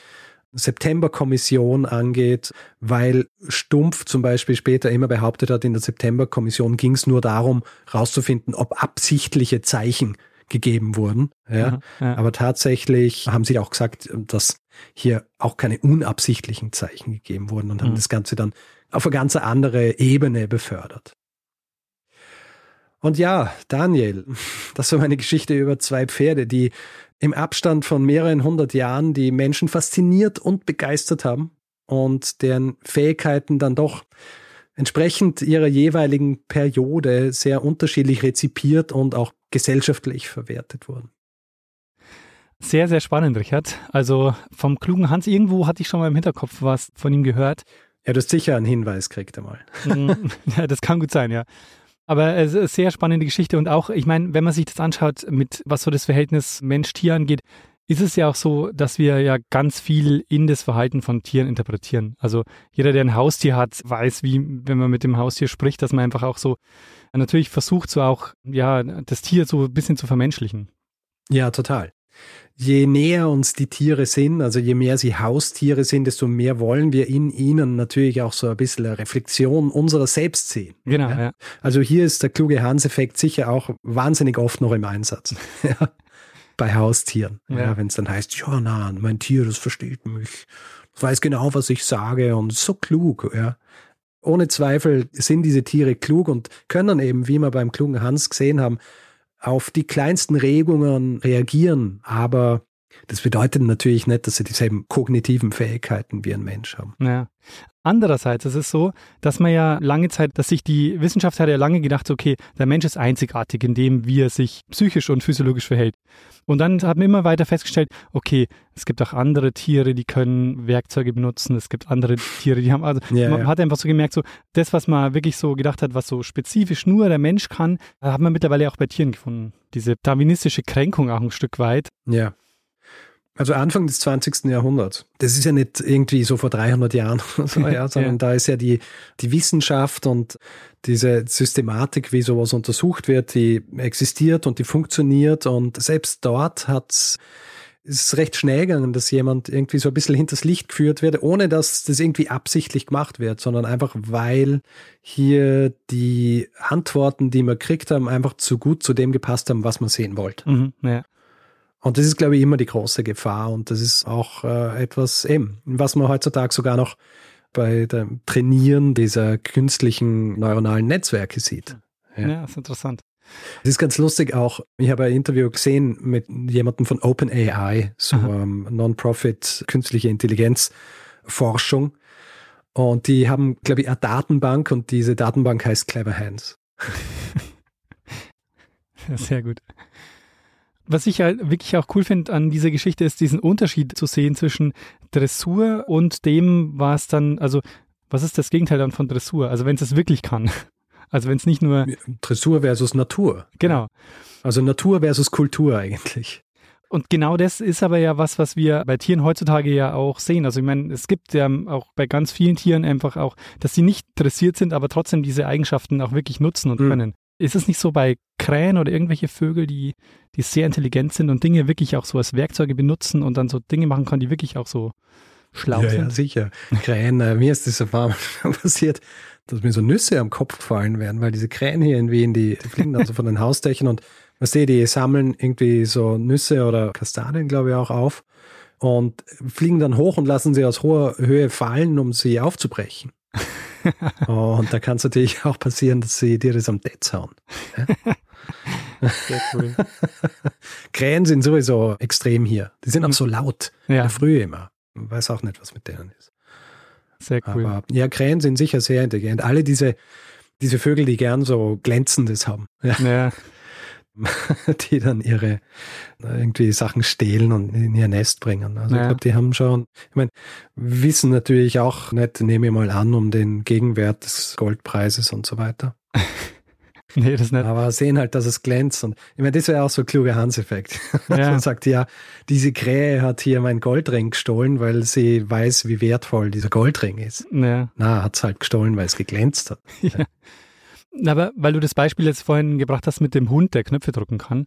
September-Kommission angeht, weil Stumpf zum Beispiel später immer behauptet hat, in der September-Kommission ging es nur darum, rauszufinden, ob absichtliche Zeichen gegeben wurden. Ja. ja. Aber tatsächlich haben sie auch gesagt, dass hier auch keine unabsichtlichen Zeichen gegeben wurden und haben mhm. das Ganze dann auf eine ganz andere Ebene befördert. Und ja, Daniel, das war meine Geschichte über zwei Pferde, die im Abstand von mehreren hundert Jahren die Menschen fasziniert und begeistert haben und deren Fähigkeiten dann doch entsprechend ihrer jeweiligen Periode sehr unterschiedlich rezipiert und auch gesellschaftlich verwertet wurden. Sehr, sehr spannend, Richard. Also vom klugen Hans, irgendwo hatte ich schon mal im Hinterkopf was von ihm gehört. Ja, du hast sicher einen Hinweis gekriegt einmal. Mm, [laughs] ja, das kann gut sein, ja. Aber es ist eine sehr spannende Geschichte und auch, ich meine, wenn man sich das anschaut, mit was so das Verhältnis Mensch-Tier angeht, ist es ja auch so, dass wir ja ganz viel in das Verhalten von Tieren interpretieren. Also jeder, der ein Haustier hat, weiß, wie, wenn man mit dem Haustier spricht, dass man einfach auch so natürlich versucht, so auch, ja, das Tier so ein bisschen zu vermenschlichen. Ja, total je näher uns die Tiere sind, also je mehr sie Haustiere sind, desto mehr wollen wir in ihnen natürlich auch so ein bisschen eine Reflexion unserer selbst sehen. Genau. Ja? Ja. Also hier ist der kluge Hans-Effekt sicher auch wahnsinnig oft noch im Einsatz. [laughs] ja. bei Haustieren. Wenn es dann heißt, ja, na, mein Tier, das versteht mich, das weiß genau, was ich sage und so klug, ja. Ohne Zweifel sind diese Tiere klug und können eben, wie wir beim klugen Hans gesehen haben, auf die kleinsten Regungen reagieren, aber das bedeutet natürlich nicht, dass sie dieselben kognitiven Fähigkeiten wie ein Mensch haben. Ja. Andererseits ist es so, dass man ja lange Zeit, dass sich die Wissenschaft hat ja lange gedacht, okay, der Mensch ist einzigartig in dem, wie er sich psychisch und physiologisch verhält. Und dann hat man immer weiter festgestellt, okay, es gibt auch andere Tiere, die können Werkzeuge benutzen, es gibt andere Tiere, die haben, also ja, man ja. hat einfach so gemerkt, so das, was man wirklich so gedacht hat, was so spezifisch nur der Mensch kann, hat man mittlerweile auch bei Tieren gefunden. Diese darwinistische Kränkung auch ein Stück weit. Ja. Also Anfang des 20. Jahrhunderts. Das ist ja nicht irgendwie so vor 300 Jahren oder so, [laughs] ja, sondern ja. da ist ja die, die Wissenschaft und diese Systematik, wie sowas untersucht wird, die existiert und die funktioniert und selbst dort hat es recht schnell gegangen, dass jemand irgendwie so ein bisschen hinters Licht geführt wird, ohne dass das irgendwie absichtlich gemacht wird, sondern einfach weil hier die Antworten, die man kriegt haben, einfach zu gut zu dem gepasst haben, was man sehen wollte. Mhm, ja. Und das ist, glaube ich, immer die große Gefahr. Und das ist auch äh, etwas, eben, was man heutzutage sogar noch bei dem Trainieren dieser künstlichen neuronalen Netzwerke sieht. Ja, ja ist interessant. Es ist ganz lustig auch, ich habe ein Interview gesehen mit jemandem von OpenAI, so ähm, Non-Profit künstliche Intelligenz-Forschung. Und die haben, glaube ich, eine Datenbank und diese Datenbank heißt Clever Hands. [laughs] Sehr gut. Was ich halt wirklich auch cool finde an dieser Geschichte ist, diesen Unterschied zu sehen zwischen Dressur und dem, was dann, also was ist das Gegenteil dann von Dressur? Also wenn es es wirklich kann. [laughs] Also wenn es nicht nur. Dressur versus Natur. Genau. Also Natur versus Kultur eigentlich. Und genau das ist aber ja was, was wir bei Tieren heutzutage ja auch sehen. Also ich meine, es gibt ja auch bei ganz vielen Tieren einfach auch, dass sie nicht dressiert sind, aber trotzdem diese Eigenschaften auch wirklich nutzen und mhm. können. Ist es nicht so bei Krähen oder irgendwelche Vögel, die, die sehr intelligent sind und Dinge wirklich auch so als Werkzeuge benutzen und dann so Dinge machen können, die wirklich auch so schlau ja, sind? Ja, sicher. Krähen, äh, mir ist das Mal [laughs] passiert, dass mir so Nüsse am Kopf fallen werden, weil diese Krähen hier in Wien, die, die fliegen dann so von den Hausdächern und was sehe, die sammeln irgendwie so Nüsse oder Kastanien, glaube ich, auch auf und fliegen dann hoch und lassen sie aus hoher Höhe fallen, um sie aufzubrechen. [laughs] und da kann es natürlich auch passieren, dass sie dir das am Detz hauen. Sehr cool. [laughs] Krähen sind sowieso extrem hier. Die sind auch so laut. Ja. In Früh immer. Man weiß auch nicht, was mit denen ist. Sehr cool. Aber ja, Krähen sind sicher sehr intelligent. Alle diese, diese Vögel, die gern so Glänzendes haben. Ja. ja. [laughs] die dann ihre irgendwie Sachen stehlen und in ihr Nest bringen. Also ja. ich glaube, die haben schon, ich meine, wissen natürlich auch nicht, nehme ich mal an, um den Gegenwert des Goldpreises und so weiter. [laughs] nee, das nicht. Aber sehen halt, dass es glänzt. Und ich meine, das wäre auch so ein kluger Hans-Effekt. [laughs] Ja. Man sagt, ja, diese Krähe hat hier mein Goldring gestohlen, weil sie weiß, wie wertvoll dieser Goldring ist. Ja. Na, hat es halt gestohlen, weil es geglänzt hat. Ja. Aber weil du das Beispiel jetzt vorhin gebracht hast mit dem Hund, der Knöpfe drücken kann.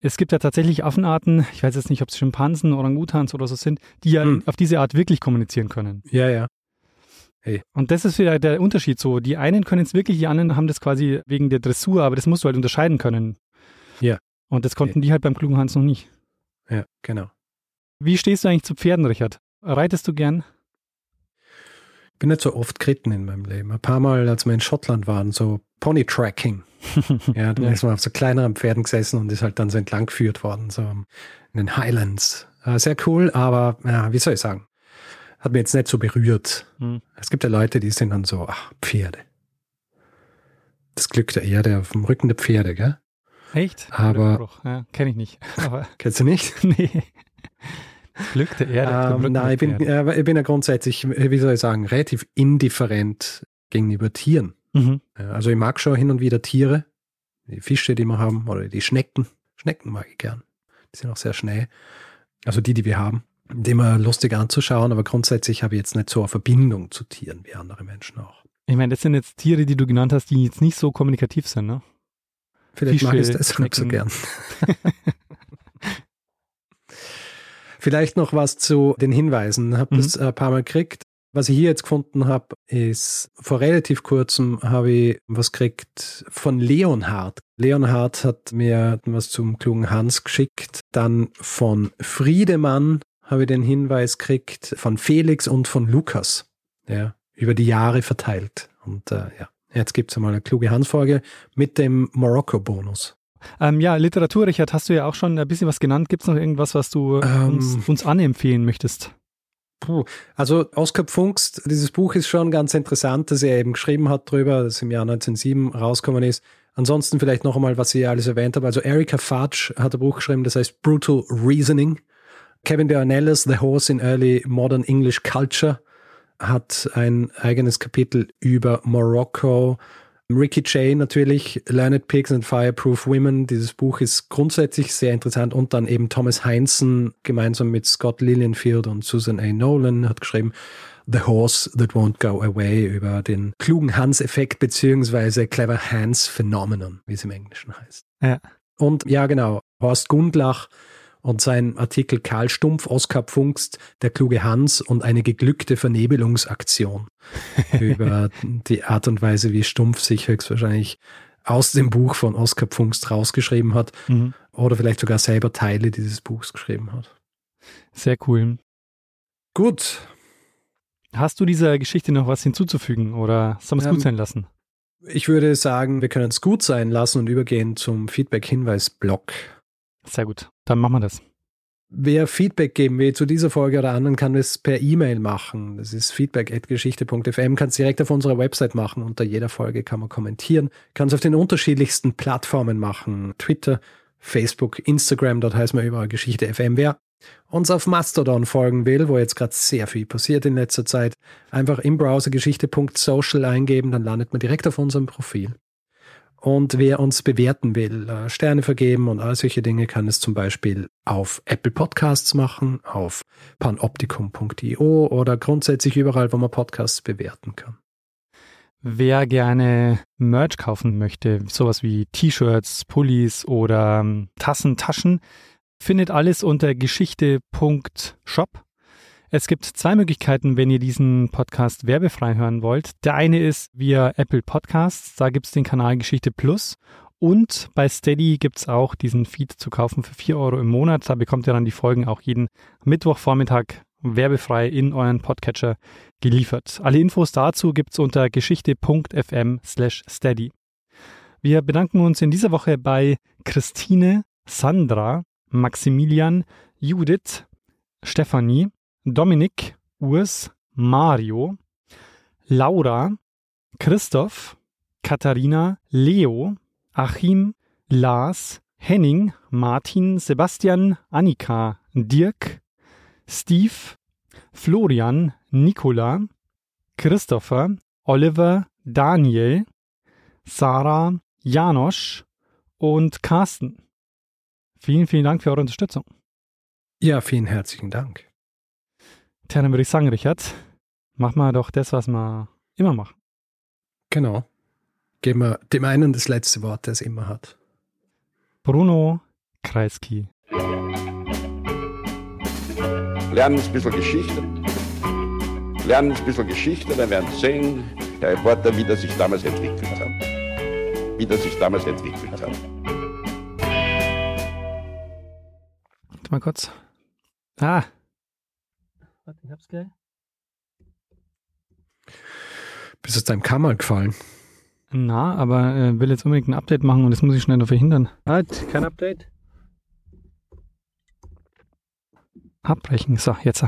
Es gibt ja tatsächlich Affenarten, ich weiß jetzt nicht, ob es Schimpansen, Orangutans oder so sind, die ja hm. auf diese Art wirklich kommunizieren können. Ja, ja. Hey. Und das ist wieder der Unterschied so. Die einen können es wirklich, die anderen haben das quasi wegen der Dressur, aber das musst du halt unterscheiden können. Ja. Und das konnten hey. die halt beim klugen Hans noch nicht. Ja, genau. Wie stehst du eigentlich zu Pferden, Richard? Reitest du gern? Bin nicht so oft geritten in meinem Leben. Ein paar Mal, als wir in Schottland waren, so Pony-Tracking. [laughs] ja, dann ja. ist man auf so kleineren Pferden gesessen und ist halt dann so entlang geführt worden, so in den Highlands. Äh, sehr cool, aber ja, wie soll ich sagen? Hat mir jetzt nicht so berührt. Hm. Es gibt ja Leute, die sind dann so, ach, Pferde. Das Glück der Erde auf dem Rücken der Pferde, gell? Echt? Aber. Ja, kenne ich nicht. [laughs] Kennst du nicht? [laughs] nee. Glück der Erde. Ähm, nein, ich bin, äh, ich bin ja grundsätzlich, wie soll ich sagen, relativ indifferent gegenüber Tieren. Mhm. Also ich mag schon hin und wieder Tiere, die Fische, die wir haben, oder die Schnecken. Schnecken mag ich gern. Die sind auch sehr schnell. Also die, die wir haben. Die immer lustig anzuschauen, aber grundsätzlich habe ich jetzt nicht so eine Verbindung zu Tieren wie andere Menschen auch. Ich meine, das sind jetzt Tiere, die du genannt hast, die jetzt nicht so kommunikativ sind, ne? Vielleicht Fische, mag ich das nicht so gern. [laughs] Vielleicht noch was zu den Hinweisen. Hab mhm. das ein paar Mal gekriegt. Was ich hier jetzt gefunden habe, ist, vor relativ kurzem habe ich was gekriegt von Leonhard. Leonhard hat mir was zum klugen Hans geschickt. Dann von Friedemann habe ich den Hinweis gekriegt, von Felix und von Lukas. Ja, über die Jahre verteilt. Und äh, ja, jetzt gibt es einmal eine kluge Hans-Folge mit dem Morocco-Bonus. Ähm, ja, Literatur, Richard, hast du ja auch schon ein bisschen was genannt. Gibt es noch irgendwas, was du ähm, uns, uns anempfehlen möchtest? Puh. Also Oskar Pfungst, dieses Buch ist schon ganz interessant, dass er eben geschrieben hat drüber, das im Jahr 1907 rausgekommen ist. Ansonsten vielleicht noch einmal, was ich alles erwähnt habe. Also Erika Fudge hat ein Buch geschrieben, das heißt Brutal Reasoning. Kevin de Ornelas, The Horse in Early Modern English Culture, hat ein eigenes Kapitel über Morocco Ricky Jay natürlich, Learned Pigs and Fireproof Women. Dieses Buch ist grundsätzlich sehr interessant und dann eben Thomas Heinzen gemeinsam mit Scott Lillienfield und Susan A. Nolan hat geschrieben The Horse That Won't Go Away über den klugen Hans-Effekt beziehungsweise Clever Hans Phenomenon, wie es im Englischen heißt. Ja. Und ja, genau, Horst Gundlach und sein Artikel Karl Stumpf, Oskar Pfungst, der kluge Hans und eine geglückte Vernebelungsaktion [laughs] über die Art und Weise, wie Stumpf sich höchstwahrscheinlich aus dem Buch von Oskar Pfungst rausgeschrieben hat mhm. oder vielleicht sogar selber Teile dieses Buchs geschrieben hat. Sehr cool. Gut. Hast du dieser Geschichte noch was hinzuzufügen oder soll man es ähm, gut sein lassen? Ich würde sagen, wir können es gut sein lassen und übergehen zum Feedback-Hinweis-Blog. Sehr gut, dann machen wir das. Wer Feedback geben will zu dieser Folge oder anderen, kann es per E-Mail machen. Das ist feedback.geschichte.fm. Kann es direkt auf unserer Website machen. Unter jeder Folge kann man kommentieren. Kann es auf den unterschiedlichsten Plattformen machen. Twitter, Facebook, Instagram, dort heißt man überall Geschichte FM. Wer uns auf Mastodon folgen will, wo jetzt gerade sehr viel passiert in letzter Zeit, einfach im Browser geschichte.social eingeben, dann landet man direkt auf unserem Profil. Und wer uns bewerten will, äh, Sterne vergeben und all solche Dinge, kann es zum Beispiel auf Apple Podcasts machen, auf panoptikum.io oder grundsätzlich überall, wo man Podcasts bewerten kann. Wer gerne Merch kaufen möchte, sowas wie T-Shirts, Pullis oder ähm, Tassen, Taschen, findet alles unter geschichte.shop. Es gibt zwei Möglichkeiten, wenn ihr diesen Podcast werbefrei hören wollt. Der eine ist via Apple Podcasts, da gibt es den Kanal Geschichte Plus. Und bei Steady gibt es auch diesen Feed zu kaufen für 4 Euro im Monat. Da bekommt ihr dann die Folgen auch jeden Mittwochvormittag werbefrei in euren Podcatcher geliefert. Alle Infos dazu gibt es unter geschichte.fm slash steady. Wir bedanken uns in dieser Woche bei Christine, Sandra, Maximilian, Judith, Stefanie, Dominik, Urs, Mario, Laura, Christoph, Katharina, Leo, Achim, Lars, Henning, Martin, Sebastian, Annika, Dirk, Steve, Florian, Nicola, Christopher, Oliver, Daniel, Sarah, Janosch und Carsten. Vielen, vielen Dank für eure Unterstützung. Ja, vielen herzlichen Dank. Tja, dann würde ich sagen, Richard, mach mal doch das, was wir immer machen. Genau. Geben wir dem einen das letzte Wort, der es immer hat. Bruno Kreisky. Lernen ein bisschen Geschichte. Lernen ein bisschen Geschichte, dann werden Sie sehen, der Reporter, wie das sich damals entwickelt hat. Wie das sich damals entwickelt hat. Warte mal kurz. Ah, Warte, ich hab's gleich. Bist du deinem Kammer gefallen? Na, aber äh, will jetzt unbedingt ein Update machen und das muss ich schnell noch verhindern. Halt, kein Update. Abbrechen. So, jetzt.